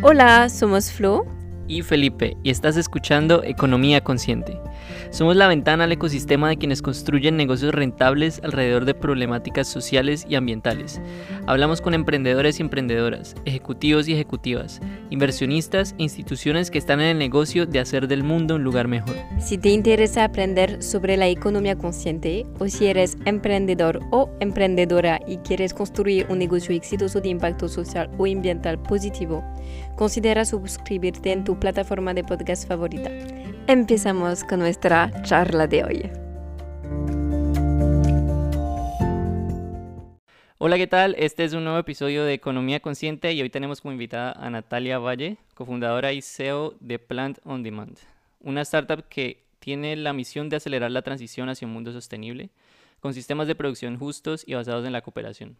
Hola, somos Flo y Felipe y estás escuchando Economía Consciente. Somos la ventana al ecosistema de quienes construyen negocios rentables alrededor de problemáticas sociales y ambientales. Hablamos con emprendedores y emprendedoras, ejecutivos y ejecutivas, inversionistas e instituciones que están en el negocio de hacer del mundo un lugar mejor. Si te interesa aprender sobre la economía consciente o si eres emprendedor o emprendedora y quieres construir un negocio exitoso de impacto social o ambiental positivo, considera suscribirte en tu plataforma de podcast favorita. Empezamos con nuestra charla de hoy. Hola, ¿qué tal? Este es un nuevo episodio de Economía Consciente y hoy tenemos como invitada a Natalia Valle, cofundadora y CEO de Plant on Demand, una startup que tiene la misión de acelerar la transición hacia un mundo sostenible con sistemas de producción justos y basados en la cooperación.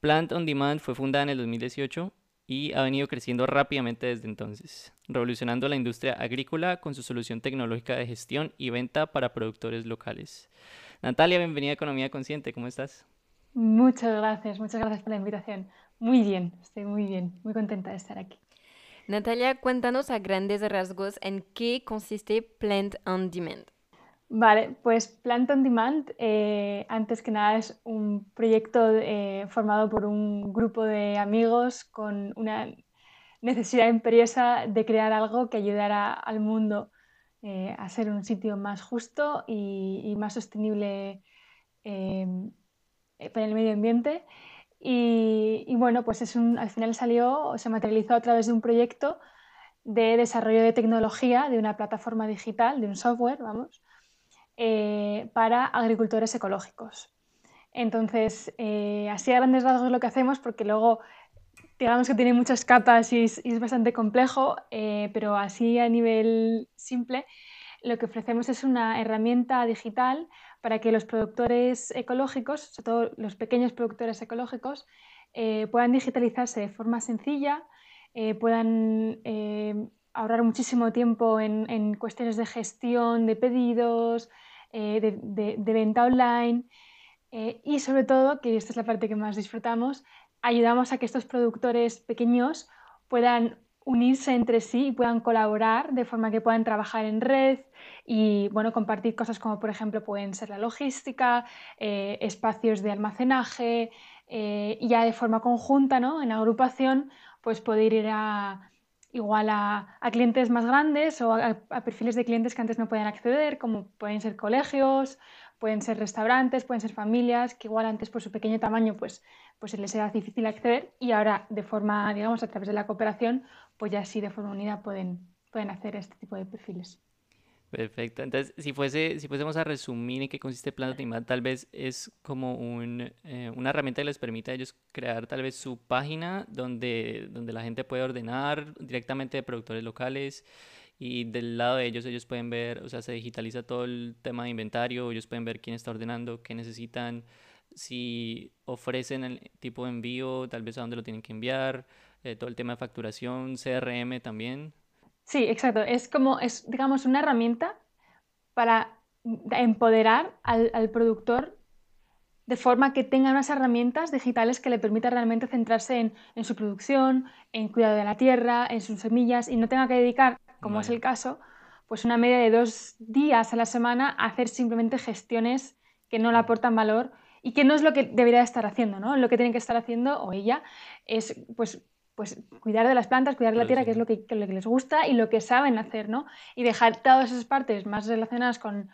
Plant on Demand fue fundada en el 2018 y ha venido creciendo rápidamente desde entonces, revolucionando la industria agrícola con su solución tecnológica de gestión y venta para productores locales. Natalia, bienvenida a Economía Consciente, ¿cómo estás? Muchas gracias, muchas gracias por la invitación. Muy bien, estoy muy bien, muy contenta de estar aquí. Natalia, cuéntanos a grandes rasgos en qué consiste Plant on Demand. Vale, pues Plant on Demand, eh, antes que nada, es un proyecto eh, formado por un grupo de amigos con una necesidad imperiosa de crear algo que ayudara al mundo eh, a ser un sitio más justo y, más sostenible para el medio ambiente. Y, bueno, pues es un, al final salió, se materializó a través de un proyecto de desarrollo de tecnología, de una plataforma digital, de un software, vamos, eh, para agricultores ecológicos. Entonces, eh, así a grandes rasgos lo que hacemos, porque luego digamos que tiene muchas capas y es, bastante complejo, eh, pero así a nivel simple, lo que ofrecemos es una herramienta digital para que los productores ecológicos, sobre todo los pequeños productores ecológicos, puedan digitalizarse de forma sencilla, puedan ahorrar muchísimo tiempo en, cuestiones de gestión de pedidos, eh, de, venta online eh, y sobre todo, que esta es la parte que más disfrutamos, ayudamos a que estos productores pequeños puedan unirse entre sí y puedan colaborar de forma que puedan trabajar en red y bueno, compartir cosas como por ejemplo pueden ser la logística, eh, espacios de almacenaje y ya de forma conjunta, ¿no? en agrupación, pues poder ir a, igual a, clientes más grandes o a, perfiles de clientes que antes no podían acceder, como pueden ser colegios, pueden ser restaurantes, pueden ser familias, que igual antes por su pequeño tamaño pues, pues les era difícil acceder y ahora de forma, digamos, a través de la cooperación, pues ya sí de forma unida pueden, pueden hacer este tipo de perfiles. Perfecto. Entonces, si, fuese, si fuésemos a resumir en qué consiste Plan Optimal, tal vez es como un, eh, una herramienta que les permite a ellos crear tal vez su página donde, donde la gente puede ordenar directamente de productores locales y del lado de ellos ellos pueden ver, o sea, se digitaliza todo el tema de inventario, ellos pueden ver quién está ordenando, qué necesitan, si ofrecen el tipo de envío, tal vez a dónde lo tienen que enviar, eh, todo el tema de facturación, CRM también. Sí, exacto. Es como, es, digamos, una herramienta para empoderar al, productor de forma que tenga unas herramientas digitales que le permitan realmente centrarse en, su producción, en cuidado de la tierra, en sus semillas y no tenga que dedicar, como es el caso, pues una media de dos días a la semana a hacer simplemente gestiones que no le aportan valor y que no es lo que debería estar haciendo, ¿no? Lo que tiene que estar haciendo o ella es pues pues cuidar de las plantas, cuidar de la tierra, que es lo que, les gusta y lo que saben hacer, ¿no? Y dejar todas esas partes más relacionadas con,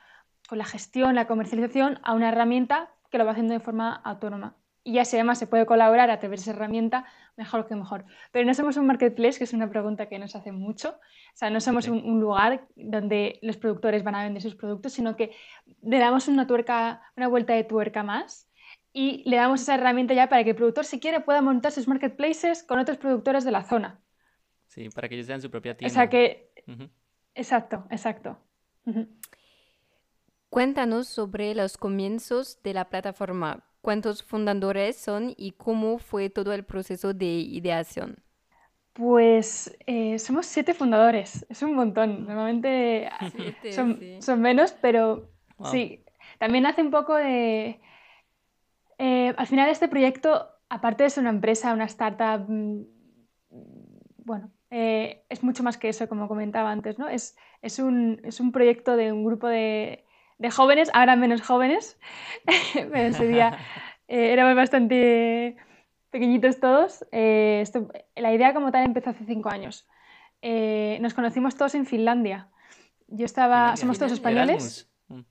la gestión, la comercialización, a una herramienta que lo va haciendo de forma autónoma. Y ya si además se puede colaborar a través de esa herramienta, mejor que mejor. Pero no somos un marketplace, que es una pregunta que nos hace mucho. O sea, no somos un, lugar donde los productores van a vender sus productos, sino que le damos una tuerca, una vuelta de tuerca más y le damos esa herramienta ya para que el productor, si quiere, pueda montar sus marketplaces con otros productores de la zona. Sí, para que ellos sean su propia tienda. O sea que... Exacto, exacto. Cuéntanos sobre los comienzos de la plataforma. ¿Cuántos fundadores son y cómo fue todo el proceso de ideación? Pues eh, somos siete fundadores, es un montón. Normalmente son, menos, pero sí. También hace un poco de eh, al final este proyecto, aparte de ser una empresa, una startup mm, bueno, eh, es mucho más que eso, como comentaba antes, ¿no? Es, es, un, es un proyecto de un grupo de, de jóvenes, ahora menos jóvenes, pero ese día eh, éramos bastante pequeñitos todos. La idea como tal empezó hace cinco años. nos conocimos todos en Finlandia. Yo estaba, somos todos españoles. Mm.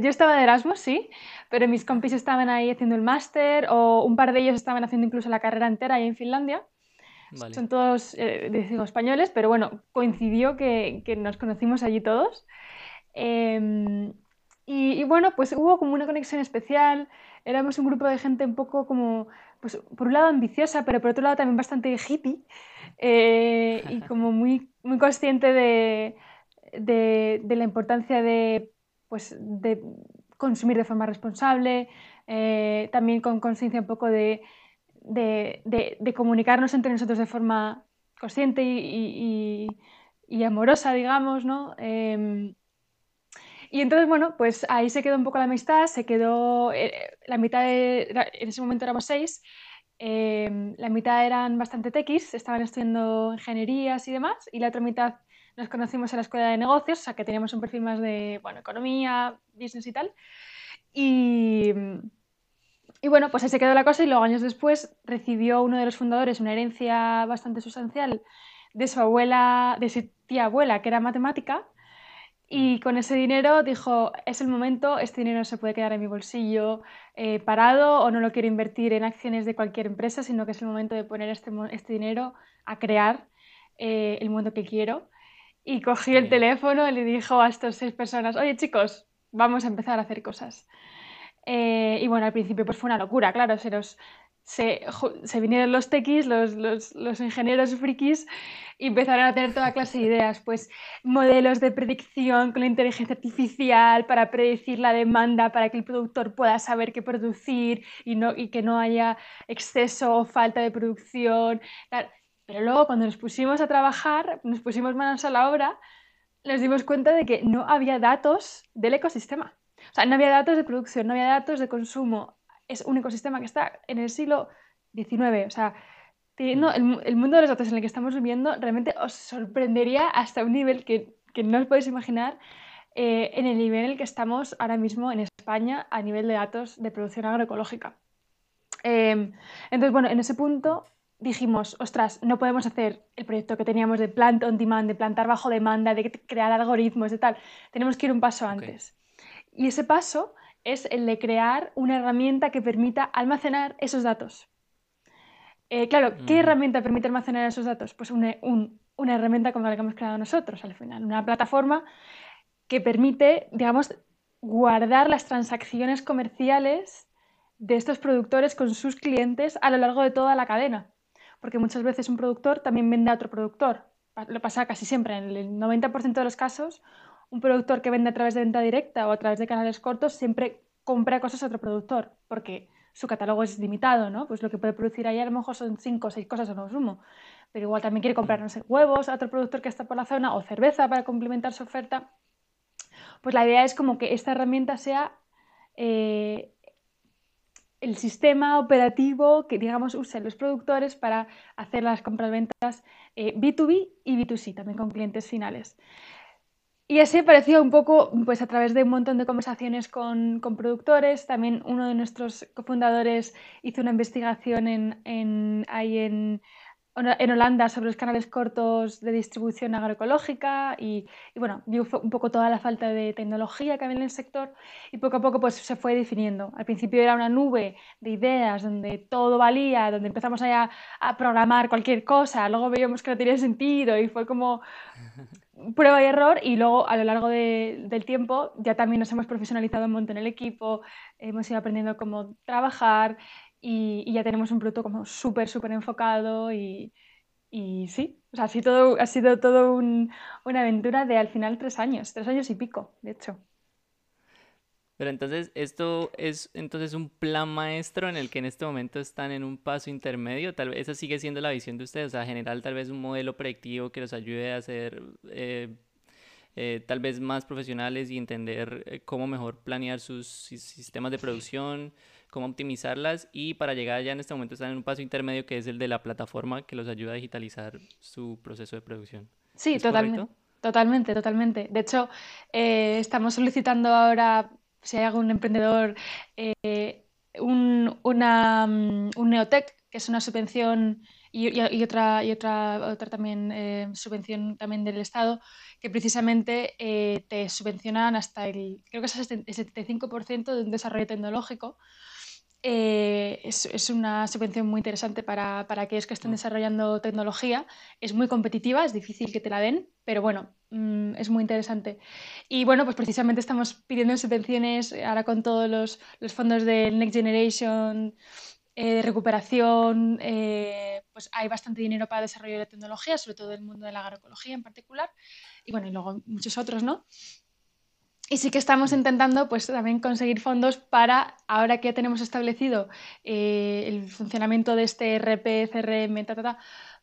yo estaba de Erasmus, sí, pero mis compis estaban ahí haciendo el máster o un par de ellos estaban haciendo incluso la carrera entera ahí en Finlandia. Son todos, eh, digo, españoles, pero bueno, coincidió que, que nos conocimos allí todos. Em, y, bueno, pues hubo como una conexión especial. Éramos un grupo de gente un poco como, pues por un lado ambiciosa, pero por otro lado también bastante hippie eh, y como muy, muy consciente de, de, de, la importancia de, pues, de consumir de forma responsable, eh, también con conciencia un poco de, de, comunicarnos entre nosotros de forma consciente y, amorosa, digamos, ¿no? Em, y entonces, bueno, pues ahí se quedó un poco la amistad, se quedó, eh, la mitad de, en ese momento éramos seis, em, la mitad eran bastante tequis, estaban estudiando ingenierías y demás, y la otra mitad nos conocimos en la escuela de negocios, o sea que teníamos un perfil más de, bueno, economía, business y tal. Y, y bueno, pues ahí se quedó la cosa y luego años después recibió uno de los fundadores una herencia bastante sustancial de su abuela, de su tía abuela, que era matemática, y con ese dinero dijo, es el momento, este dinero no se puede quedar en mi bolsillo eh, parado o no lo quiero invertir en acciones de cualquier empresa, sino que es el momento de poner este, este dinero a crear eh, el mundo que quiero. Y cogió el teléfono y le dijo a estas seis personas, oye chicos, vamos a empezar a hacer cosas. Eh, y bueno, al principio pues fue una locura, claro, se, se, vinieron los tequis, los, los, los, ingenieros frikis y empezaron a tener toda clase de ideas, pues modelos de predicción con la inteligencia artificial para predecir la demanda, para que el productor pueda saber qué producir y, no, y que no haya exceso o falta de producción. Pero luego cuando nos pusimos a trabajar, nos pusimos manos a la obra, nos dimos cuenta de que no había datos del ecosistema. O sea, no había datos de producción, no había datos de consumo. Es un ecosistema que está en el siglo XIX. O sea, teniendo el, mundo de los datos en el que estamos viviendo, realmente os sorprendería hasta un nivel que, que no os podéis imaginar eh, en el nivel en el que estamos ahora mismo en España a nivel de datos de producción agroecológica. Em, entonces, bueno, en ese punto dijimos, ostras, no podemos hacer el proyecto que teníamos de plant on demand, de plantar bajo demanda, de crear algoritmos, de tal. Tenemos que ir un paso antes. Y ese paso es el de crear una herramienta que permita almacenar esos datos. Eh, claro, ¿qué herramienta permite almacenar esos datos? Pues una, una herramienta como la que hemos creado nosotros al final, una plataforma que permite, digamos, guardar las transacciones comerciales de estos productores con sus clientes a lo largo de toda la cadena porque muchas veces un productor también vende a otro productor. Lo pasa casi siempre, en el 90% de los casos, un productor que vende a través de venta directa o a través de canales cortos siempre compra cosas a otro productor, porque su catálogo es limitado, ¿no? Pues lo que puede producir ahí a lo mejor son cinco o seis cosas o no sumo. Pero igual también quiere comprar, no sé, huevos a otro productor que está por la zona o cerveza para complementar su oferta. Pues la idea es como que esta herramienta sea eh, el sistema operativo que, digamos, usen los productores para hacer las compras-ventas B2B eh, y B2C, también con clientes finales. Y así apareció un poco, pues a través de un montón de conversaciones con, con productores, también uno de nuestros cofundadores hizo una investigación en, en, ahí en, en Holanda sobre los canales cortos de distribución agroecológica y, bueno, vio un poco toda la falta de tecnología que había en el sector y poco a poco pues se fue definiendo. Al principio era una nube de ideas donde todo valía, donde empezamos a, a programar cualquier cosa, luego veíamos que no tenía sentido y fue como prueba y error y luego a lo largo del tiempo ya también nos hemos profesionalizado un montón en el equipo, hemos ido aprendiendo cómo trabajar y, ya tenemos un producto como súper, súper enfocado y, y, sí, o sea, ha sido todo, ha sido todo una aventura de al final tres años, tres años y pico, de hecho. Pero entonces, esto es entonces un plan maestro en el que en este momento están en un paso intermedio. Tal vez esa sigue siendo la visión de ustedes, o sea, general tal vez un modelo predictivo que los ayude a ser eh, eh, tal vez más profesionales y entender eh, cómo mejor planear sus sistemas de producción, cómo optimizarlas y para llegar ya en este momento están en un paso intermedio que es el de la plataforma que los ayuda a digitalizar su proceso de producción. Sí, totalmente. Totalmente, totalmente. De hecho, eh, estamos solicitando ahora, si hay algún emprendedor, eh, un, una, mm, un Neotec, que es una subvención y, otra, y otra, otra también eh, subvención también del Estado, que precisamente te subvencionan hasta el, creo que es el 75% de un desarrollo tecnológico eh, es, una subvención muy interesante para, aquellos que estén mm. desarrollando tecnología. Es muy competitiva, es difícil que te la den, pero bueno, mm, es muy interesante. Y bueno, pues precisamente estamos pidiendo subvenciones ahora con todos los, fondos de Next Generation. Eh, de recuperación, eh, pues hay bastante dinero para el desarrollo de la tecnología, sobre todo en el mundo de la agroecología en particular, y bueno, y luego muchos otros, ¿no? Y sí que estamos intentando pues, también conseguir fondos para, ahora que ya tenemos establecido eh, el funcionamiento de este RP, CRM,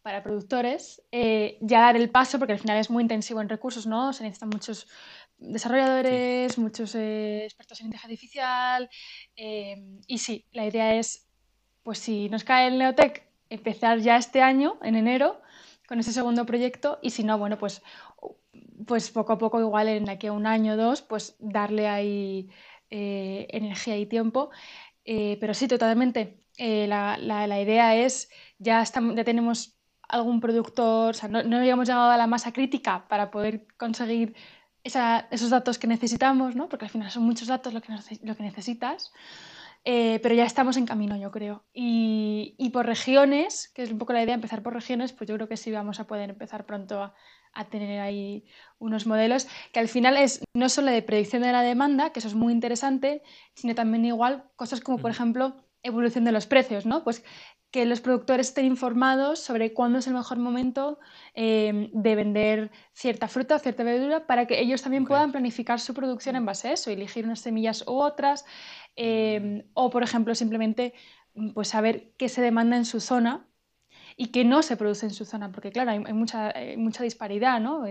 para productores, eh, ya dar el paso, porque al final es muy intensivo en recursos, ¿no? Se necesitan muchos desarrolladores, muchos eh, expertos en inteligencia artificial. y sí, la idea es, pues si nos cae el Neotec, empezar ya este año, en enero, con ese segundo proyecto, y si no, bueno, pues pues poco a poco, igual en aquí a un año o dos, pues darle ahí eh, energía y tiempo. Eh, pero sí, totalmente. Eh, la, la, idea es, ya, estamos, ya tenemos algún productor, o sea, no, no, habíamos llegado a la masa crítica para poder conseguir esa, esos datos que necesitamos, ¿no? porque al final son muchos datos lo que, lo que necesitas. pero ya estamos en camino, yo creo. Y, y, por regiones, que es un poco la idea, empezar por regiones, pues yo creo que sí vamos a poder empezar pronto a, a tener ahí unos modelos que al final es no solo de predicción de la demanda, que eso es muy interesante, sino también igual cosas como, por ejemplo, evolución de los precios, ¿no? Pues que los productores estén informados sobre cuándo es el mejor momento em, de vender cierta fruta o cierta verdura para que ellos también puedan planificar su producción en base a eso, elegir unas semillas u otras, em, o por ejemplo simplemente pues saber qué se demanda en su zona y que no se produce en su zona, porque claro, hay, mucha, mucha, disparidad, ¿no?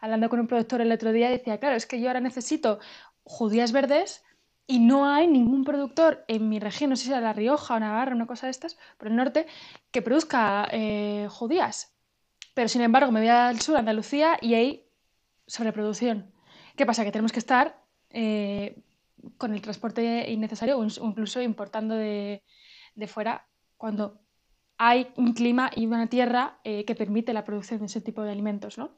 hablando con un productor el otro día decía, claro, es que yo ahora necesito judías verdes y no hay ningún productor en mi región, no sé si era La Rioja o Navarra, una cosa de estas, por el norte, que produzca eh, judías. Pero sin embargo me voy al sur, Andalucía, y hay sobreproducción. ¿Qué pasa? Que tenemos que estar eh, con el transporte innecesario o incluso importando de, de fuera cuando hay un clima y una tierra eh, que permite la producción de ese tipo de alimentos, ¿no?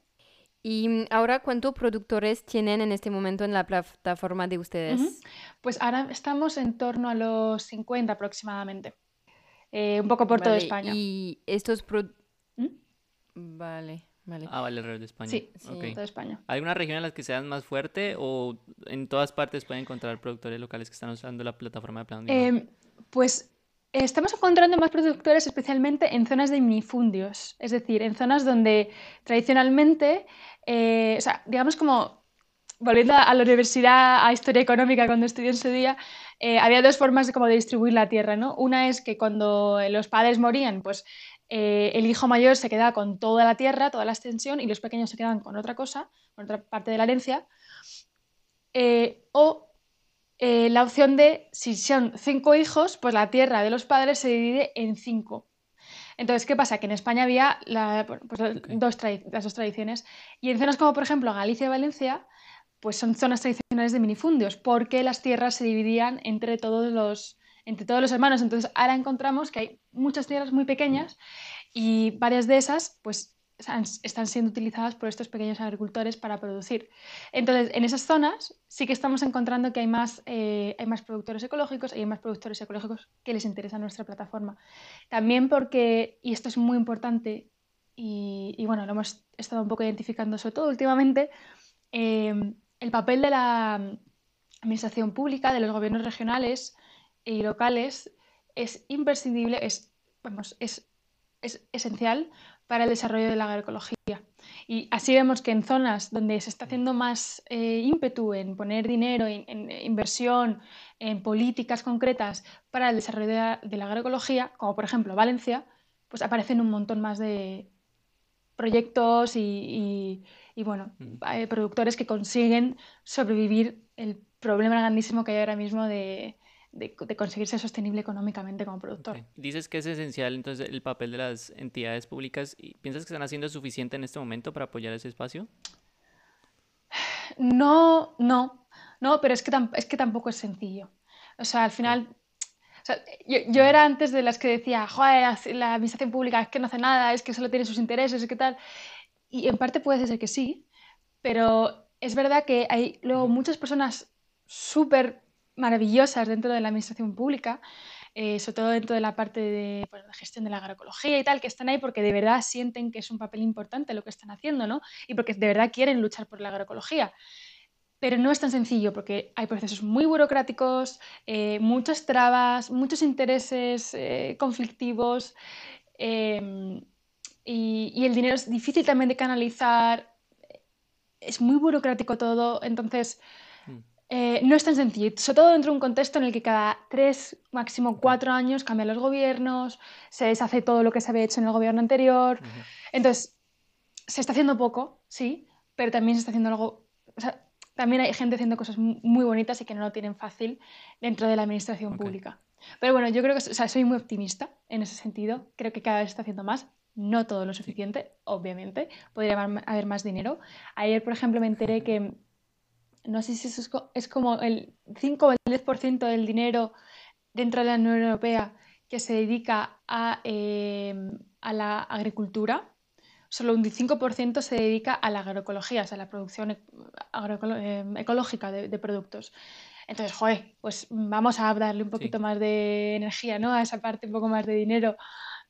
Y mm, ahora, ¿cuántos productores tienen en este momento en la plataforma de ustedes? Pues ahora estamos en torno a los 50 aproximadamente, eh, un poco por toda España. ¿Y estos ¿Mm? Vale. Vale. Ah, vale, alrededor de España. Sí, sí toda España. ¿Hay una región en la que sean más fuerte o en todas partes pueden encontrar productores locales que están usando la plataforma de plan? Eh, pues Estamos encontrando más productores especialmente en zonas de minifundios, es decir, en zonas donde tradicionalmente, eh, o sea, digamos como, volviendo a la universidad, a historia económica cuando estudié en su día, eh, había dos formas de, como de distribuir la tierra, ¿no? Una es que cuando los padres morían, pues eh, el hijo mayor se quedaba con toda la tierra, toda la extensión, y los pequeños se quedaban con otra cosa, con otra parte de la herencia. o eh, la opción de, si son cinco hijos, pues la tierra de los padres se divide en cinco. Entonces, ¿qué pasa? Que en España había pues, dos las dos tradiciones. Y en zonas como, por ejemplo, Galicia y Valencia, pues son zonas tradicionales de minifundios, porque las tierras se dividían entre todos los, entre todos los hermanos. Entonces, ahora encontramos que hay muchas tierras muy pequeñas y varias de esas, pues están siendo utilizadas por estos pequeños agricultores para producir. Entonces, en esas zonas sí que estamos encontrando que hay más, eh, hay más productores ecológicos y hay más productores ecológicos que les interesa nuestra plataforma. También porque, y esto es muy importante, y, bueno, lo hemos estado un poco identificando sobre todo últimamente, eh, el papel de la administración pública, de los gobiernos regionales y locales, es imprescindible, es, vamos, es esencial para el desarrollo de la agroecología. Y así vemos que en zonas donde se está haciendo más eh, ímpetu en poner dinero, en, inversión, en políticas concretas para el desarrollo de la, agroecología, como por ejemplo Valencia, pues aparecen un montón más de proyectos y, bueno, mm. productores que consiguen sobrevivir el problema grandísimo que hay ahora mismo de, de, conseguir ser sostenible económicamente como productor. Dices que es esencial entonces el papel de las entidades públicas. ¿Y ¿Piensas que están haciendo suficiente en este momento para apoyar ese espacio? No, no, no, pero es que, es que tampoco es sencillo. O sea, al final, yo, era antes de las que decía, joder, la administración pública es que no hace nada, es que solo tiene sus intereses, es que tal. Y en parte puede ser que sí, pero es verdad que hay luego muchas personas súper maravillosas dentro de la administración pública, eh, sobre todo dentro de la parte de, gestión de la agroecología y tal, que están ahí porque de verdad sienten que es un papel importante lo que están haciendo, ¿no? Y porque de verdad quieren luchar por la agroecología. Pero no es tan sencillo porque hay procesos muy burocráticos, eh, muchas trabas, muchos intereses eh, conflictivos em, y, y, el dinero es difícil también de canalizar, es muy burocrático todo, entonces. Eh, no es tan sencillo, sobre todo dentro de un contexto en el que cada tres, máximo cuatro años cambian los gobiernos, se deshace todo lo que se había hecho en el gobierno anterior, entonces se está haciendo poco, sí, pero también se está haciendo algo... O sea, también hay gente haciendo cosas muy bonitas y que no lo tienen fácil dentro de la administración pública. Pero bueno, yo creo que soy muy optimista en ese sentido. Creo que cada vez está haciendo más. No todo lo suficiente, obviamente. Podría haber más dinero. Ayer, por ejemplo, me enteré que no sé si eso es, como el 5 o el 10% del dinero dentro de la Unión Europea que se dedica a, eh, a la agricultura solo un 5% se dedica a la agroecología, o sea, a la producción eh, ecológica de, productos. Entonces, joder, pues vamos a darle un poquito más de energía, ¿no? A esa parte, un poco más de dinero,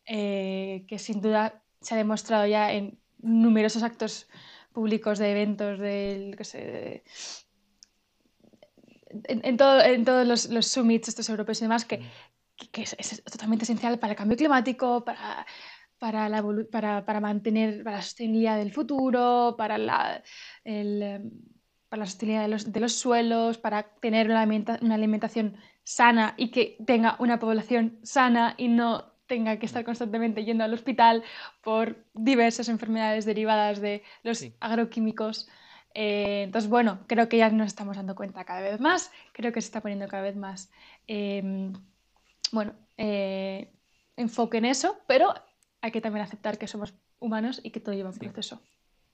eh, que sin duda se ha demostrado ya en numerosos actos públicos de eventos, del, en, todos los, summits estos europeos y demás, que, es, totalmente esencial para el cambio climático, para para la, para, para mantener para la sostenibilidad del futuro, para la, el, em, para la sostenibilidad de los, de los, suelos, para tener una, una alimentación sana y que tenga una población sana y no tenga que estar constantemente yendo al hospital por diversas enfermedades derivadas de los agroquímicos. Eh, entonces, bueno, creo que ya nos estamos dando cuenta cada vez más, creo que se está poniendo cada vez más, eh, bueno, eh, enfoque en eso, pero hay que también aceptar que somos humanos y que todo lleva un proceso.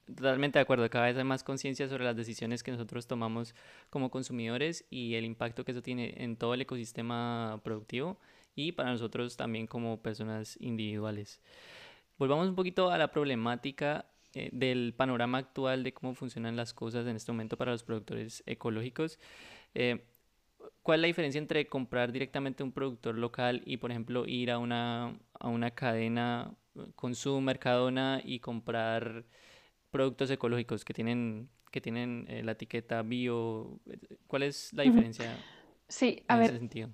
Totalmente de acuerdo, cada vez hay más conciencia sobre las decisiones que nosotros tomamos como consumidores y el impacto que eso tiene en todo el ecosistema productivo y para nosotros también como personas individuales. Volvamos un poquito a la problemática eh, del panorama actual de cómo funcionan las cosas en este momento para los productores ecológicos. Eh, ¿Cuál es la diferencia entre comprar directamente un productor local y, por ejemplo, ir a una, a una cadena Consum, Mercadona y comprar productos ecológicos que tienen, que tienen eh, la etiqueta bio. ¿Cuál es la diferencia sí, a en ver, ese sentido?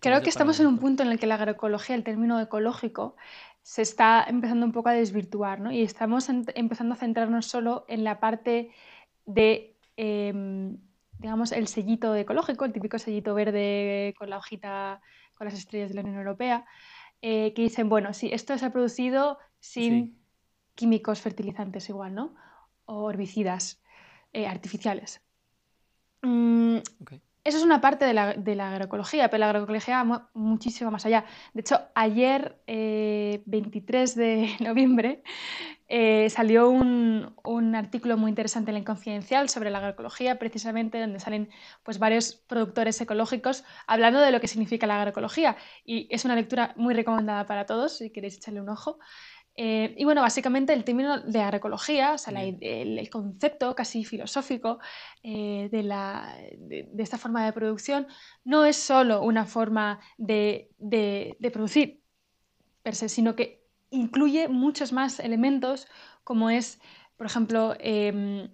Creo que estamos en un punto en el que la agroecología, el término ecológico, se está empezando un poco a desvirtuar, ¿no? Y estamos empezando a centrarnos solo en la parte de, em, digamos, el sellito ecológico, el típico sellito verde con la hojita, con las estrellas de la Unión Europea. Eh, que dicen, bueno, sí, esto se ha producido sin químicos fertilizantes igual, ¿no? O herbicidas eh, artificiales. Mm, eso es una parte de la, agroecología, pero la agroecología va muchísimo más allá. De hecho, ayer, 23 eh, de noviembre, eh, salió un, artículo muy interesante en el Confidencial sobre la agroecología, precisamente donde salen pues, varios productores ecológicos hablando de lo que significa la agroecología. Y es una lectura muy recomendada para todos, si queréis echarle un ojo. Eh, y bueno, básicamente el término de agroecología, o sea, el, concepto casi filosófico eh, de, la, de, esta forma de producción, no es solo una forma de, de producir per se, sino que incluye muchos más elementos, como es, por ejemplo, em,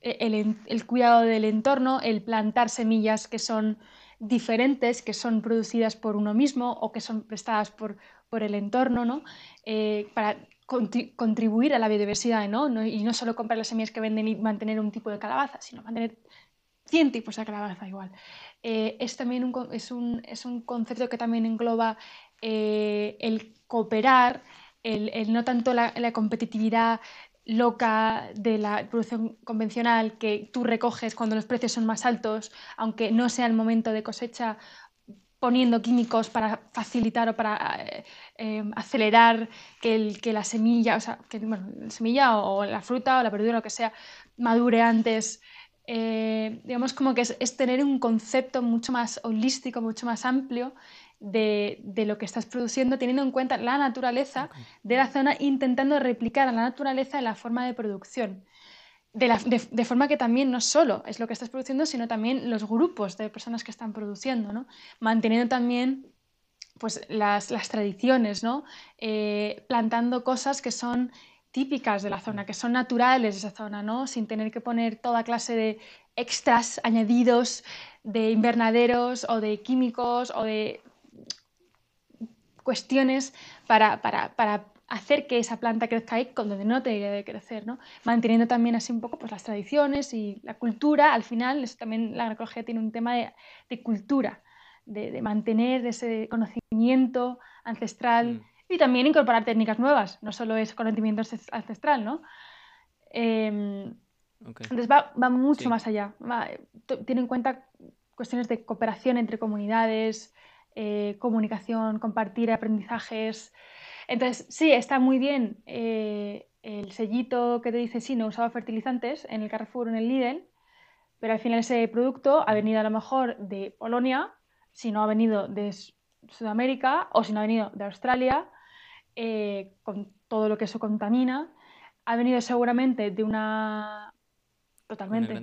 e-, el, cuidado del entorno, el plantar semillas que son diferentes, que son producidas por uno mismo o que son prestadas por, por el entorno, ¿no? Eh, para contribuir a la biodiversidad, ¿no? Y no solo comprar las semillas que venden y mantener un tipo de calabaza, sino mantener 100 tipos de calabaza igual. Eh, es también un, es, un, es un concepto que también engloba eh, el cooperar, el, no tanto la, competitividad loca de la producción convencional que tú recoges cuando los precios son más altos, aunque no sea el momento de cosecha poniendo químicos para facilitar o para eh, em, acelerar que, el, que, la semilla, o sea, que bueno, la semilla o, la fruta o la verdura, lo que sea, madure antes. Eh, digamos como que es, tener un concepto mucho más holístico, mucho más amplio de, de, lo que estás produciendo, teniendo en cuenta la naturaleza de la zona, intentando replicar a la naturaleza en la forma de producción. De, forma que también no solo es lo que estás produciendo, sino también los grupos de personas que están produciendo, ¿no? manteniendo también pues, las, tradiciones, ¿no? Eh, plantando cosas que son típicas de la zona, que son naturales de esa zona, ¿no? sin tener que poner toda clase de extras añadidos de invernaderos o de químicos o de cuestiones para, para, para hacer que esa planta crezca ahí donde no te de crecer, ¿no? Manteniendo también así un poco pues, las tradiciones y la cultura, al final, eso también la agroecología tiene un tema de, cultura, de, mantener ese conocimiento ancestral mm. y también incorporar técnicas nuevas, no solo es conocimiento ancestral, ¿no? Em, entonces va, mucho más allá, tiene en cuenta cuestiones de cooperación entre comunidades, eh, comunicación, compartir aprendizajes, entonces, sí, está muy bien eh, el sellito que te dice sí, no usaba fertilizantes en el Carrefour o en el Lidl, pero al final ese producto ha venido a lo mejor de Polonia, si no ha venido de Sudamérica o si no ha venido de Australia, eh, con todo lo que eso contamina, ha venido seguramente de una... Totalmente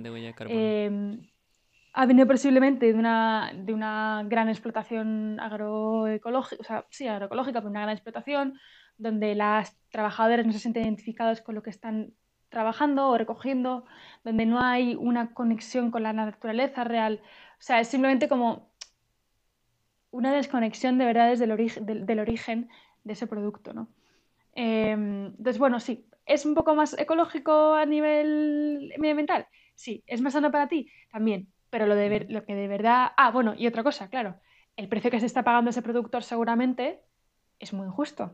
ha venido posiblemente de una, de una gran explotación agroecológica, o sea, sí, agroecológica, pero una gran explotación, donde las trabajadoras no se sienten identificados con lo que están trabajando o recogiendo, donde no hay una conexión con la naturaleza real. O sea, es simplemente como una desconexión de verdad desde del, del origen de ese producto, ¿no? Em, entonces, bueno, sí, ¿es un poco más ecológico a nivel medioambiental? Sí, ¿es más sano para ti? También, pero lo, de lo que de verdad... Ah, bueno, y otra cosa, claro, el precio que se está pagando ese productor seguramente es muy injusto.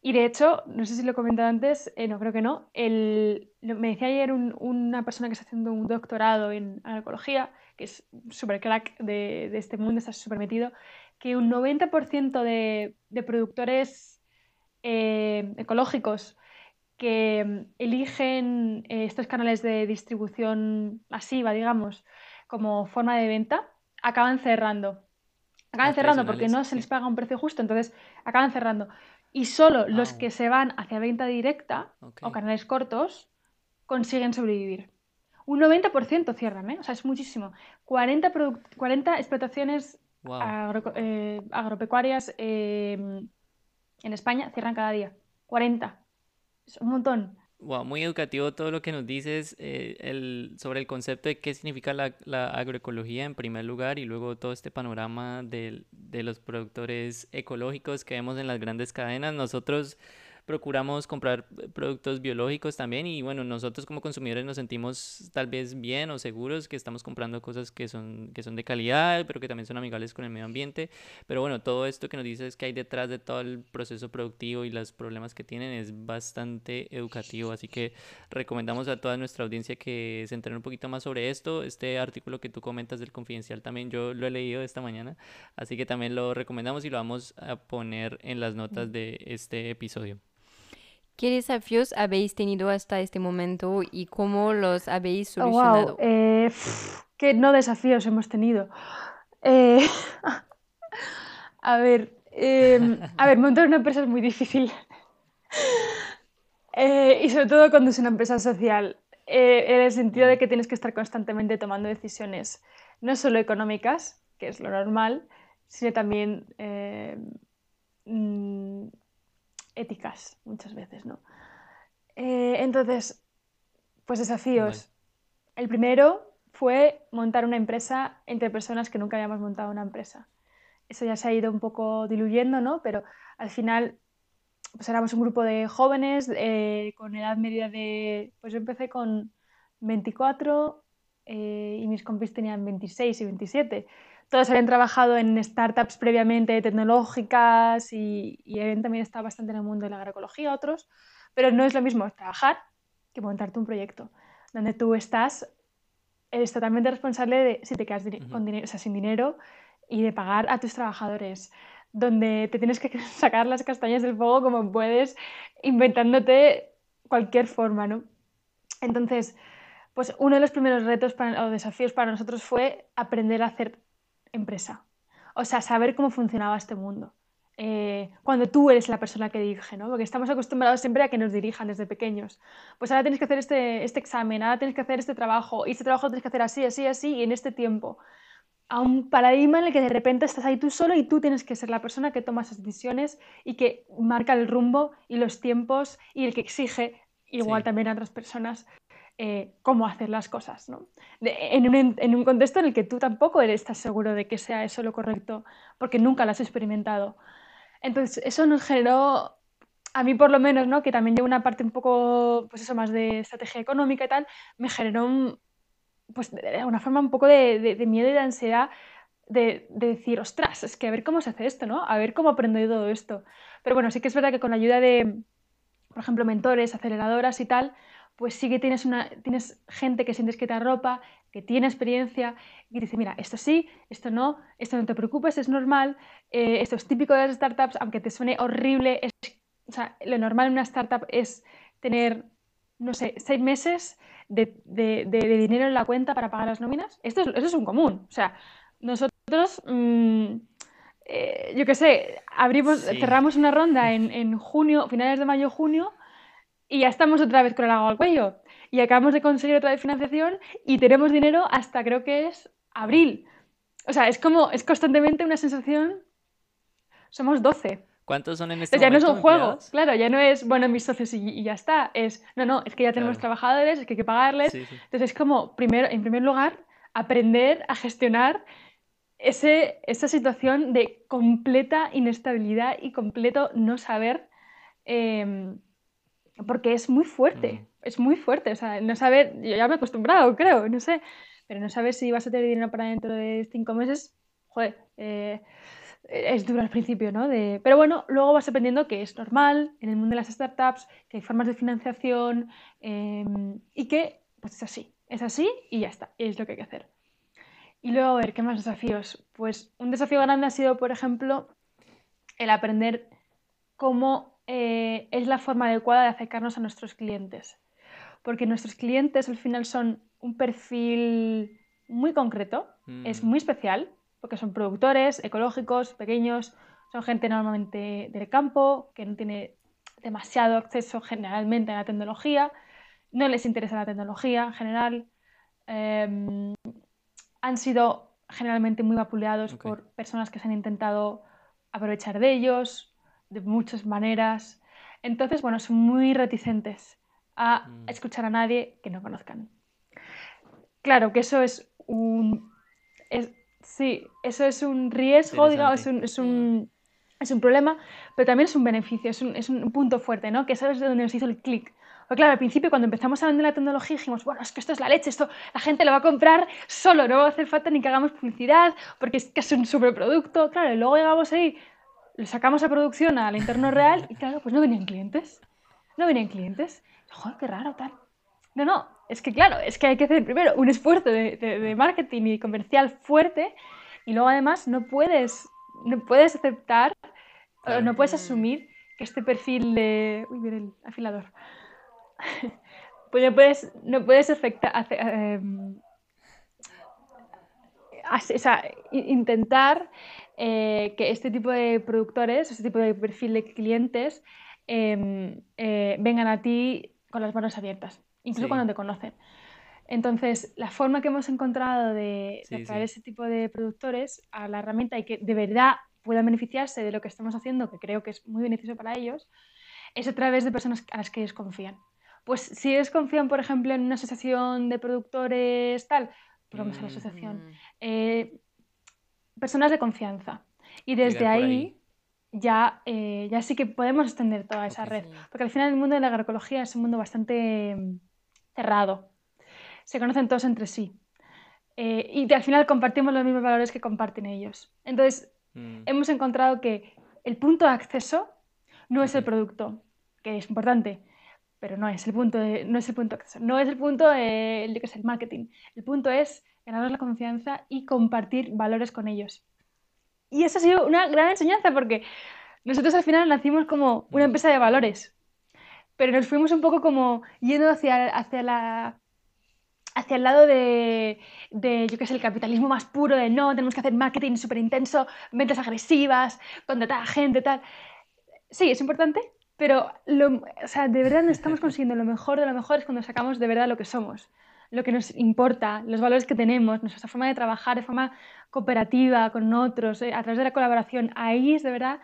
Y de hecho, no sé si lo he comentado antes, eh, no creo que no, el, me decía ayer una persona que está haciendo un doctorado en agroecología, que es súper crack de, de, este mundo, está súper metido, que un 90% de, de productores eh, ecológicos que mm, eligen eh, estos canales de distribución masiva, digamos, como forma de venta, acaban cerrando. Acaban cerrando porque no se les paga un precio justo, entonces acaban cerrando. Y solo los que se van hacia venta directa o canales cortos consiguen sobrevivir. Un 90% cierran, ¿eh? O sea, es muchísimo. 40, 40 explotaciones eh, agropecuarias em, en España cierran cada día. 40 un montón. Wow, muy educativo todo lo que nos dices eh, el, sobre el concepto de qué significa la, la, agroecología en primer lugar y luego todo este panorama de, de los productores ecológicos que vemos en las grandes cadenas. Nosotros procuramos comprar eh, productos biológicos también y bueno, nosotros como consumidores nos sentimos tal vez bien o seguros que estamos comprando cosas que son, que son de calidad, pero que también son amigables con el medio ambiente. Pero bueno, todo esto que nos dices que hay detrás de todo el proceso productivo y los problemas que tienen es bastante educativo, así que recomendamos a toda nuestra audiencia que se enteren un poquito más sobre esto. Este artículo que tú comentas del Confidencial también yo lo he leído esta mañana, así que también lo recomendamos y lo vamos a poner en las notas de este episodio. ¿Qué desafíos habéis tenido hasta este momento y cómo los habéis oh, solucionado? Eh, ¿Qué no desafíos hemos tenido? Eh, a ver, em, a ver, montar una empresa es muy difícil. Eh, y sobre todo cuando es una empresa social, en el sentido de que tienes que estar constantemente tomando decisiones, no solo económicas, que es lo normal, sino también mm, éticas muchas veces, ¿no? Eh, entonces, pues desafíos. El primero fue montar una empresa entre personas que nunca habíamos montado una empresa. Eso ya se ha ido un poco diluyendo, ¿no? Pero al final, pues éramos un grupo de jóvenes eh, con edad media de... Pues yo empecé con 24 eh, y mis compis tenían 26 y 27 todos habían trabajado en startups previamente tecnológicas y, y también estado bastante en el mundo de la agroecología, otros, pero no es lo mismo trabajar que montarte un proyecto, donde tú estás, eres totalmente responsable de si te quedas con dinero, o sea, sin dinero, y de pagar a tus trabajadores, donde te tienes que sacar las castañas del fuego como puedes, inventándote cualquier forma, ¿no? Entonces, pues uno de los primeros retos o desafíos para nosotros fue aprender a hacer empresa. O sea, saber cómo funcionaba este mundo. Eh, cuando tú eres la persona que dirige, ¿no? Porque estamos acostumbrados siempre a que nos dirijan desde pequeños. Pues ahora tienes que hacer este, este examen, ahora tienes que hacer este trabajo, y este trabajo tienes que hacer así, así, así, y en este tiempo. A un paradigma en el que de repente estás ahí tú solo y tú tienes que ser la persona que toma esas decisiones y que marca el rumbo y los tiempos y el que exige igual también a otras personas eh, cómo hacer las cosas, ¿no? en, un, en, un, contexto en el que tú tampoco eres estás seguro de que sea eso lo correcto, porque nunca lo has experimentado. Entonces, eso nos generó, a mí por lo menos, ¿no? que también llevo una parte un poco, pues eso, más de estrategia económica y tal, me generó pues, de una forma un poco de, de, miedo y de ansiedad de, de, decir, ostras, es que a ver cómo se hace esto, ¿no? A ver cómo aprendo yo todo esto. Pero bueno, sí que es verdad que con la ayuda de, por ejemplo, mentores, aceleradoras y tal, pues sí que tienes, una, tienes gente que sientes que te arropa, que tiene experiencia y te dice, mira, esto sí, esto no, esto no te preocupes, es normal, eh, esto es típico de las startups, aunque te suene horrible, es, o sea, lo normal en una startup es tener, no sé, seis meses de, de, dinero en la cuenta para pagar las nóminas. Esto es, eso es un común. O sea, nosotros, mm, eh, yo qué sé, abrimos, cerramos una ronda en, en junio, finales de mayo, junio, y ya estamos otra vez con el agua al cuello. Y acabamos de conseguir otra vez financiación y tenemos dinero hasta creo que es abril. O sea, es como, es constantemente una sensación. Somos 12. ¿Cuántos son en este Entonces, momento? Ya no es un juego, claro, ya no es, bueno, mis socios y, ya está. Es, no, no, es que ya tenemos trabajadores, es que hay que pagarles. Entonces, es como, primero, en primer lugar, aprender a gestionar ese, esa situación de completa inestabilidad y completo no saber. Em, porque es muy fuerte, mm. es muy fuerte. O sea, no saber, yo ya me he acostumbrado, creo, no sé, pero no saber si vas a tener dinero para dentro de cinco meses, joder, eh, es duro al principio, ¿no? De, pero bueno, luego vas aprendiendo que es normal en el mundo de las startups, que hay formas de financiación em, y que, pues es así, es así y ya está, es lo que hay que hacer. Y luego, a ver, ¿qué más desafíos? Pues un desafío grande ha sido, por ejemplo, el aprender cómo eh, es la forma adecuada de acercarnos a nuestros clientes. Porque nuestros clientes al final son un perfil muy concreto, es mm. muy especial, porque son productores ecológicos, pequeños, son gente normalmente del campo, que no tiene demasiado acceso generalmente a la tecnología, no les interesa la tecnología en general, em, han sido generalmente muy vapuleados por personas que se han intentado aprovechar de ellos, de muchas maneras. Entonces, bueno, son muy reticentes a mm. escuchar a nadie que no conozcan. Claro que eso es un... sí, eso es un riesgo, digamos, es un, es, un, es un, problema, pero también es un beneficio, es un, es un punto fuerte, ¿no? Que sabes de dónde nos hizo el clic. Porque claro, al principio cuando empezamos a vender la tecnología dijimos, bueno, es que esto es la leche, esto la gente lo va a comprar solo, no va a hacer falta ni que hagamos publicidad, porque es que es un superproducto. Claro, y luego llegamos ahí, lo sacamos a producción al interno real y claro, pues no venían clientes. No venían clientes. Joder, qué raro, tal. No, no, es que claro, es que hay que hacer primero un esfuerzo de, marketing y comercial fuerte y luego además no puedes, no puedes aceptar, no puedes asumir que este perfil de... Uy, mira el afilador. pues no puedes, no puedes afectar, em, o sea, intentar eh, que este tipo de productores, este tipo de perfil de clientes em, eh, vengan a ti con las manos abiertas, incluso cuando te conocen. Entonces, la forma que hemos encontrado de, atraer ese tipo de productores a la herramienta y que de verdad puedan beneficiarse de lo que estamos haciendo, que creo que es muy beneficioso para ellos, es a través de personas a las que ellos confían. Pues si ellos confían, por ejemplo, en una asociación de productores tal, pues vamos a la asociación. Mm. Eh, personas de confianza. Y desde ahí, ya, eh, ya sí que podemos extender toda esa red. Porque al final el mundo de la agroecología es un mundo bastante mm, cerrado. Se conocen todos entre sí. Eh, y al final compartimos los mismos valores que comparten ellos. Entonces, mm. hemos encontrado que el punto de acceso no es el producto, que es importante, pero no es el punto de, no es el punto de acceso, no es el punto de, el marketing. El punto es ganar la confianza y compartir valores con ellos. Y eso ha sido una gran enseñanza porque nosotros al final nacimos como una empresa de valores, pero nos fuimos un poco como yendo hacia, hacia la hacia el lado de, de yo qué sé, el capitalismo más puro, de no, tenemos que hacer marketing súper intenso, ventas agresivas, contratar a gente, tal. Sí, es importante, pero lo, o sea, de verdad no estamos consiguiendo lo mejor de lo mejor es cuando sacamos de verdad lo que somos, lo que nos importa, los valores que tenemos, nuestra forma de trabajar de forma cooperativa con otros, eh, a través de la colaboración. Ahí es de verdad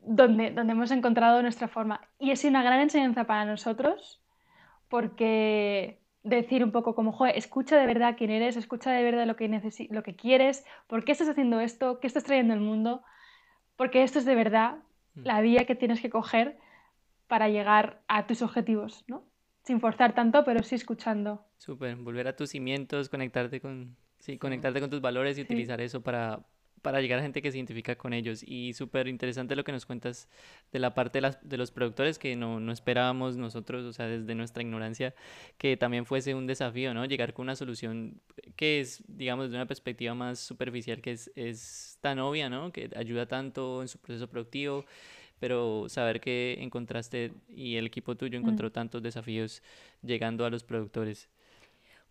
donde, donde hemos encontrado nuestra forma. Y es una gran enseñanza para nosotros porque decir un poco como, joder, escucha de verdad quién eres, escucha de verdad lo que, lo que quieres, por qué estás haciendo esto, qué estás trayendo al mundo, porque esto es de verdad mm. la vía que tienes que coger para llegar a tus objetivos, ¿no? Sin forzar tanto, pero sí escuchando. Súper, volver a tus cimientos, conectarte con, sí, conectarte con tus valores y utilizar eso para, para llegar a gente que se identifica con ellos. Y súper interesante lo que nos cuentas de la parte de, las, de los productores que no, no, esperábamos nosotros, o sea, desde nuestra ignorancia, que también fuese un desafío, ¿no? Llegar con una solución que es, digamos, de una perspectiva más superficial, que es, es tan obvia, ¿no? Que ayuda tanto en su proceso productivo, pero saber que encontraste y el equipo tuyo mm. encontró tantos desafíos llegando a los productores.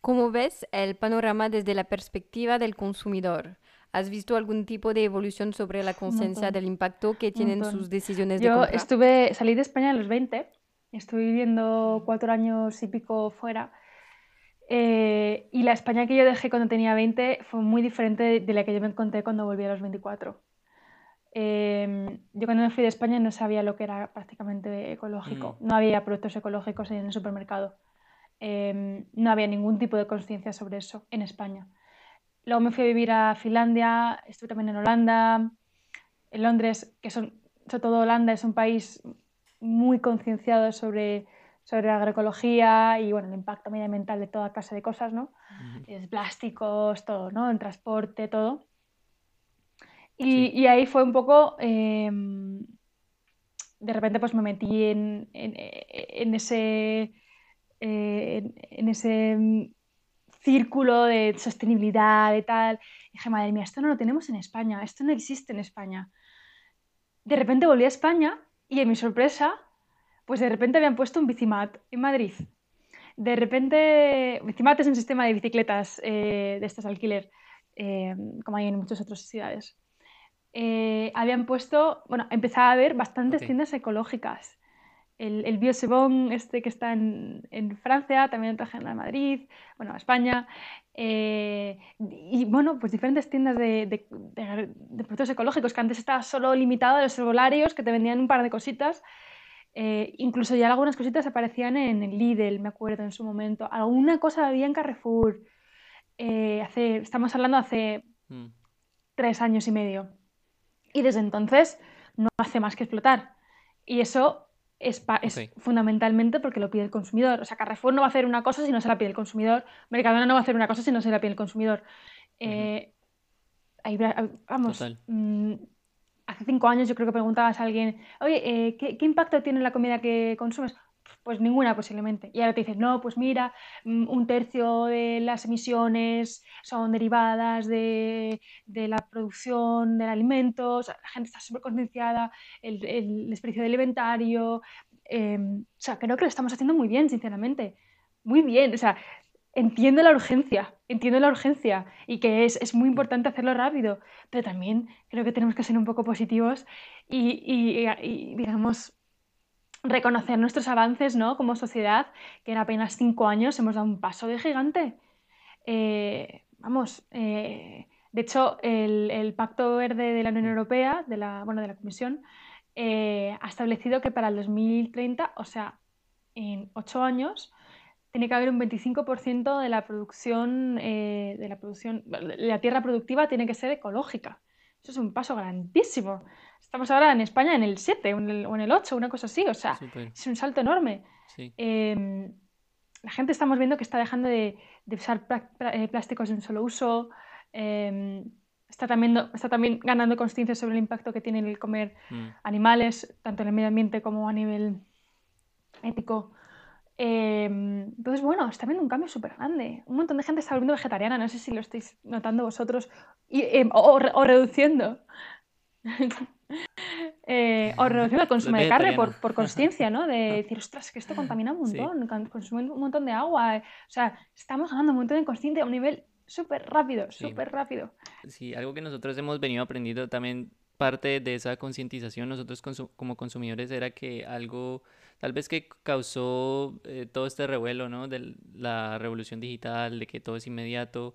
¿Cómo ves el panorama desde la perspectiva del consumidor? ¿Has visto algún tipo de evolución sobre la conciencia del impacto que tienen sus decisiones de compra? Yo estuve, salí de España a los 20, estuve viviendo cuatro años y pico fuera. Eh, y la España que yo dejé cuando tenía 20 fue muy diferente de la que yo me encontré cuando volví a los 24. Em, yo cuando me fui de España no sabía lo que era prácticamente ecológico. Mm. No había productos ecológicos en el supermercado. Em, no había ningún tipo de conciencia sobre eso en España. Luego me fui a vivir a Finlandia, estuve también en Holanda, en Londres, que son, sobre todo Holanda es un país muy concienciado sobre, sobre la agroecología y bueno, el impacto medioambiental de toda clase de cosas, ¿no? plásticos, todo, ¿no? El transporte, todo. Y, ahí fue un poco, em, de repente pues me metí en, ese, círculo de sostenibilidad, y tal. Y dije, madre mía, esto no lo tenemos en España, esto no existe en España. De repente volví a España y en mi sorpresa, pues de repente habían puesto un bicimat en Madrid. De repente, bicimat es un sistema de bicicletas eh, de estos alquiler, eh, como hay en muchas otras ciudades. Eh, habían puesto, bueno, empezaba a haber bastantes tiendas ecológicas el, el Biosebon, este que está en, en, Francia, también trajeron a Madrid, bueno, a España. Eh, y bueno, pues diferentes tiendas de, de, de, productos ecológicos, que antes estaba solo limitado a los herbolarios, que te vendían un par de cositas. Eh, incluso ya algunas cositas aparecían en el Lidl, me acuerdo, en su momento. Alguna cosa había en Carrefour. Hace, estamos hablando hace mm. tres años y medio. Y desde entonces no hace más que explotar. Y eso es, fundamentalmente porque lo pide el consumidor. O sea, Carrefour no va a hacer una cosa si no se la pide el consumidor. Mercadona no va a hacer una cosa si no se la pide el consumidor. Eh, vamos, mm, hace cinco años yo creo que preguntabas a alguien, oye, eh, ¿qué, ¿qué, impacto tiene la comida que consumes? Pues ninguna posiblemente. Y ahora te dicen, no, pues mira, mm, un tercio de las emisiones son derivadas de, de la producción de alimentos, la gente está súper concienciada, el, el, desperdicio del inventario. Em, o sea, creo que lo estamos haciendo muy bien, sinceramente. Muy bien. O sea, entiendo la urgencia, entiendo la urgencia y que es, es, muy importante hacerlo rápido, pero también creo que tenemos que ser un poco positivos y, y, y digamos, reconocer nuestros avances ¿no? como sociedad, que en apenas cinco años hemos dado un paso de gigante. Eh, vamos, eh, de hecho, el, Pacto Verde de la Unión Europea, de la, bueno, de la Comisión, eh, ha establecido que para el 2030, o sea, en ocho años, tiene que haber un 25% de la producción, de la producción, la tierra productiva tiene que ser ecológica. Eso es un paso grandísimo. Estamos ahora en España en el 7 o en el, 8, una cosa así, o sea, es un salto enorme. Em, la gente estamos viendo que está dejando de, usar eh, plásticos de un solo uso, em, está, también, está también ganando conciencia sobre el impacto que tiene el comer mm. animales, tanto en el medio ambiente como a nivel ético. Em, entonces, bueno, está habiendo un cambio súper grande. Un montón de gente está volviendo vegetariana, no sé si lo estáis notando vosotros, y, em, o, reduciendo. Eh, o reduciendo el consumo de carne por, por conciencia, ¿no? De decir, ostras, que esto contamina un montón, consume un montón de agua. Eh". O sea, estamos ganando un montón de consciente a un nivel súper rápido, súper rápido. Sí, algo que nosotros hemos venido aprendiendo también, parte de esa concientización nosotros como consumidores era que algo tal vez que causó eh, todo este revuelo, ¿no? De la revolución digital, de que todo es inmediato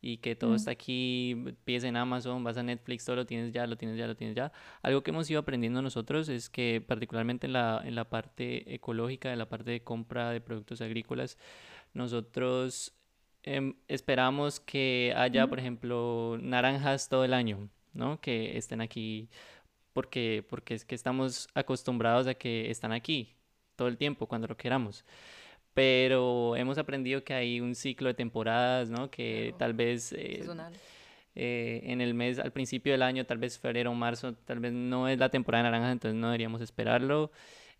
y que todo mm. está aquí, pides en Amazon, vas a Netflix, todo lo tienes ya, lo tienes ya, lo tienes ya. Algo que hemos ido aprendiendo nosotros es que particularmente en la, en la parte ecológica, en la parte de compra de productos agrícolas, nosotros em, esperamos que haya, por ejemplo, naranjas todo el año, ¿no? Que estén aquí porque, porque es que estamos acostumbrados a que están aquí todo el tiempo, cuando lo queramos pero hemos aprendido que hay un ciclo de temporadas, ¿no? Que tal vez eh, eh, en el mes, al principio del año, tal vez febrero o marzo, tal vez no es la temporada de naranjas, entonces no deberíamos esperarlo.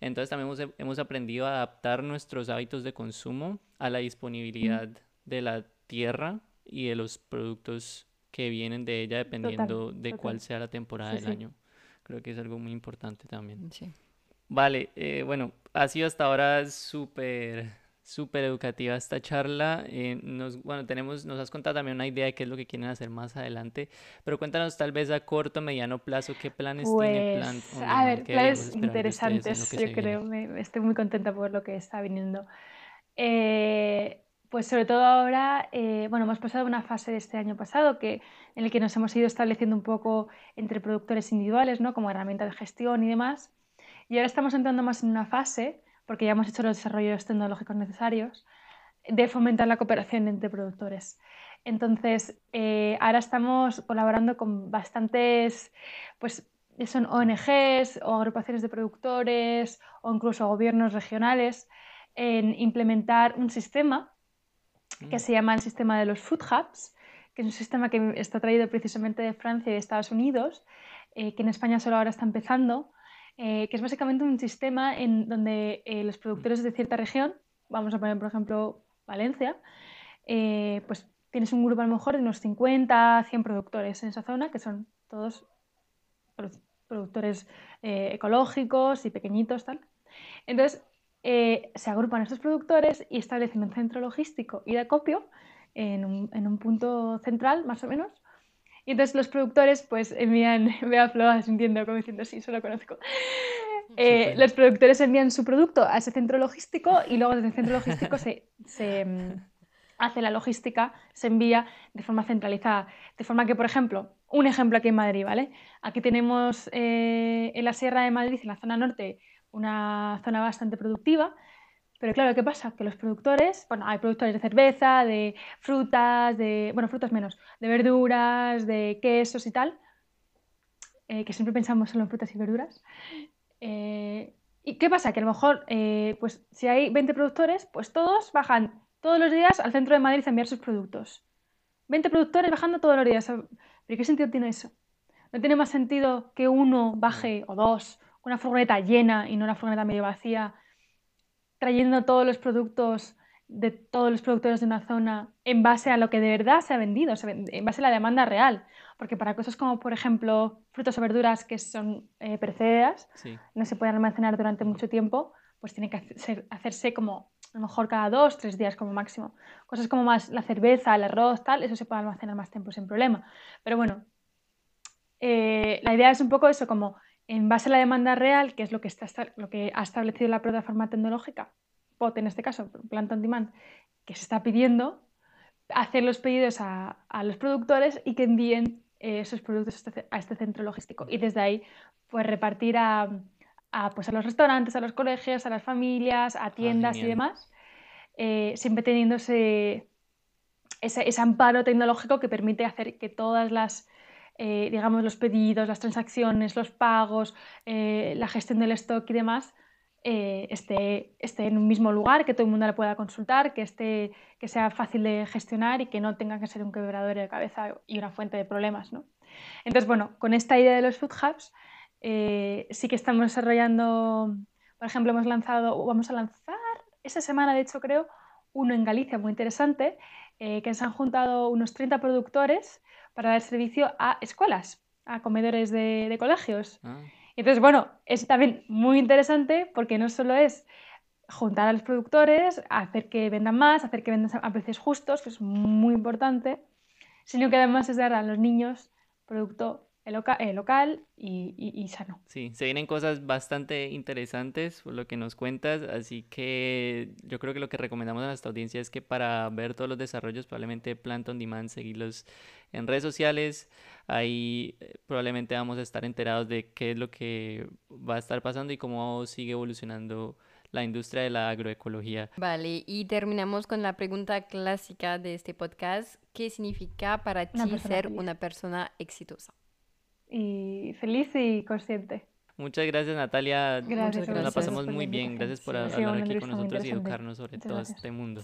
Entonces también hemos, hemos aprendido a adaptar nuestros hábitos de consumo a la disponibilidad de la tierra y de los productos que vienen de ella dependiendo de cuál sea la temporada del año. Creo que es algo muy importante también. Sí. Vale, eh, bueno, ha sido hasta ahora súper súper educativa esta charla. Eh, nos, bueno, tenemos, nos has contado también una idea de qué es lo que quieren hacer más adelante, pero cuéntanos tal vez a corto, mediano plazo, qué planes tiene Plant pues, A ver, planes interesantes, yo creo, me, estoy muy contenta por lo que está viniendo. Eh, pues sobre todo ahora, eh, bueno, hemos pasado una fase de este año pasado que, en el que nos hemos ido estableciendo un poco entre productores individuales, ¿no? Como herramienta de gestión y demás. Y ahora estamos entrando más en una fase porque ya hemos hecho los desarrollos tecnológicos necesarios, de fomentar la cooperación entre productores. Entonces, eh, ahora estamos colaborando con bastantes, pues son ONGs o agrupaciones de productores o incluso gobiernos regionales en implementar un sistema que mm. se llama el sistema de los Food Hubs, que es un sistema que está traído precisamente de Francia y de Estados Unidos, eh, que en España solo ahora está empezando, eh, que es básicamente un sistema en donde eh, los productores de cierta región, vamos a poner por ejemplo Valencia, eh, pues tienes un grupo a lo mejor de unos 50, 100 productores en esa zona, que son todos productores ecológicos y pequeñitos, tal. Entonces, se agrupan estos productores y establecen un centro logístico y de acopio en un, en un punto central, más o menos, y entonces los productores pues envían, veo a Flo entiendo como diciendo, sí, eso lo conozco. Eh, los productores envían su producto a ese centro logístico y luego desde el centro logístico se, se mm, hace la logística, se envía de forma centralizada. De forma que, por ejemplo, un ejemplo aquí en Madrid, ¿vale? Aquí tenemos eh, en la Sierra de Madrid, en la zona norte, una zona bastante productiva pero claro, ¿qué pasa? Que los productores, bueno, hay productores de cerveza, de frutas, de, bueno, frutas menos, de verduras, de quesos y tal, eh, que siempre pensamos solo en frutas y verduras. Eh, ¿Y qué pasa? Que a lo mejor, eh, pues si hay 20 productores, pues todos bajan todos los días al centro de Madrid a enviar sus productos. 20 productores bajando todos los días. ¿Pero qué sentido tiene eso? ¿No tiene más sentido que uno baje, o dos, una furgoneta llena y no una furgoneta medio vacía, trayendo todos los productos de todos los productores de una zona en base a lo que de verdad se ha vendido, en base a la demanda real. Porque para cosas como, por ejemplo, frutas o verduras que son eh, perecederas, no se pueden almacenar durante mucho tiempo, pues tiene que hacerse como a lo mejor cada dos, tres días como máximo. Cosas como más la cerveza, el arroz, tal, eso se puede almacenar más tiempo sin problema. Pero bueno, eh, la idea es un poco eso, como en base a la demanda real, que es lo que, está, lo que ha establecido la plataforma tecnológica, POT en este caso, Plant on Demand, que se está pidiendo, hacer los pedidos a, los productores y que envíen eh, esos productos este a este, centro logístico. Y desde ahí, pues repartir a, pues, a los restaurantes, a los colegios, a las familias, a ah, tiendas y demás, eh, siempre teniendo ese, ese amparo tecnológico que permite hacer que todas las eh, digamos, los pedidos, las transacciones, los pagos, eh, la gestión del stock y demás, eh, esté, esté, en un mismo lugar, que todo el mundo la pueda consultar, que, esté, que sea fácil de gestionar y que no tenga que ser un quebrador de cabeza y una fuente de problemas. ¿no? Entonces, bueno, con esta idea de los food hubs, sí que estamos desarrollando, por ejemplo, hemos lanzado, o vamos a lanzar esta semana, de hecho, creo, uno en Galicia muy interesante, eh, que se han juntado unos 30 productores para dar servicio a escuelas, a comedores de, colegios. Ah. Entonces, bueno, es también muy interesante porque no solo es juntar a los productores, hacer que vendan más, hacer que vendan a precios justos, que es muy importante, sino que además es dar a los niños producto local y, sano. Sí, se vienen cosas bastante interesantes por lo que nos cuentas, así que yo creo que lo que recomendamos a nuestra audiencia es que para ver todos los desarrollos, probablemente Plant on Demand, seguirlos en redes sociales, ahí eh, probablemente vamos a estar enterados de qué es lo que va a estar pasando y cómo sigue evolucionando la industria de la agroecología. Vale, y terminamos con la pregunta clásica de este podcast. ¿Qué significa para ti ser una persona exitosa? Y feliz y consciente. Muchas gracias Natalia. Gracias, Nos la pasamos muy bien. Gracias por hablar aquí con nosotros y educarnos sobre todo este mundo.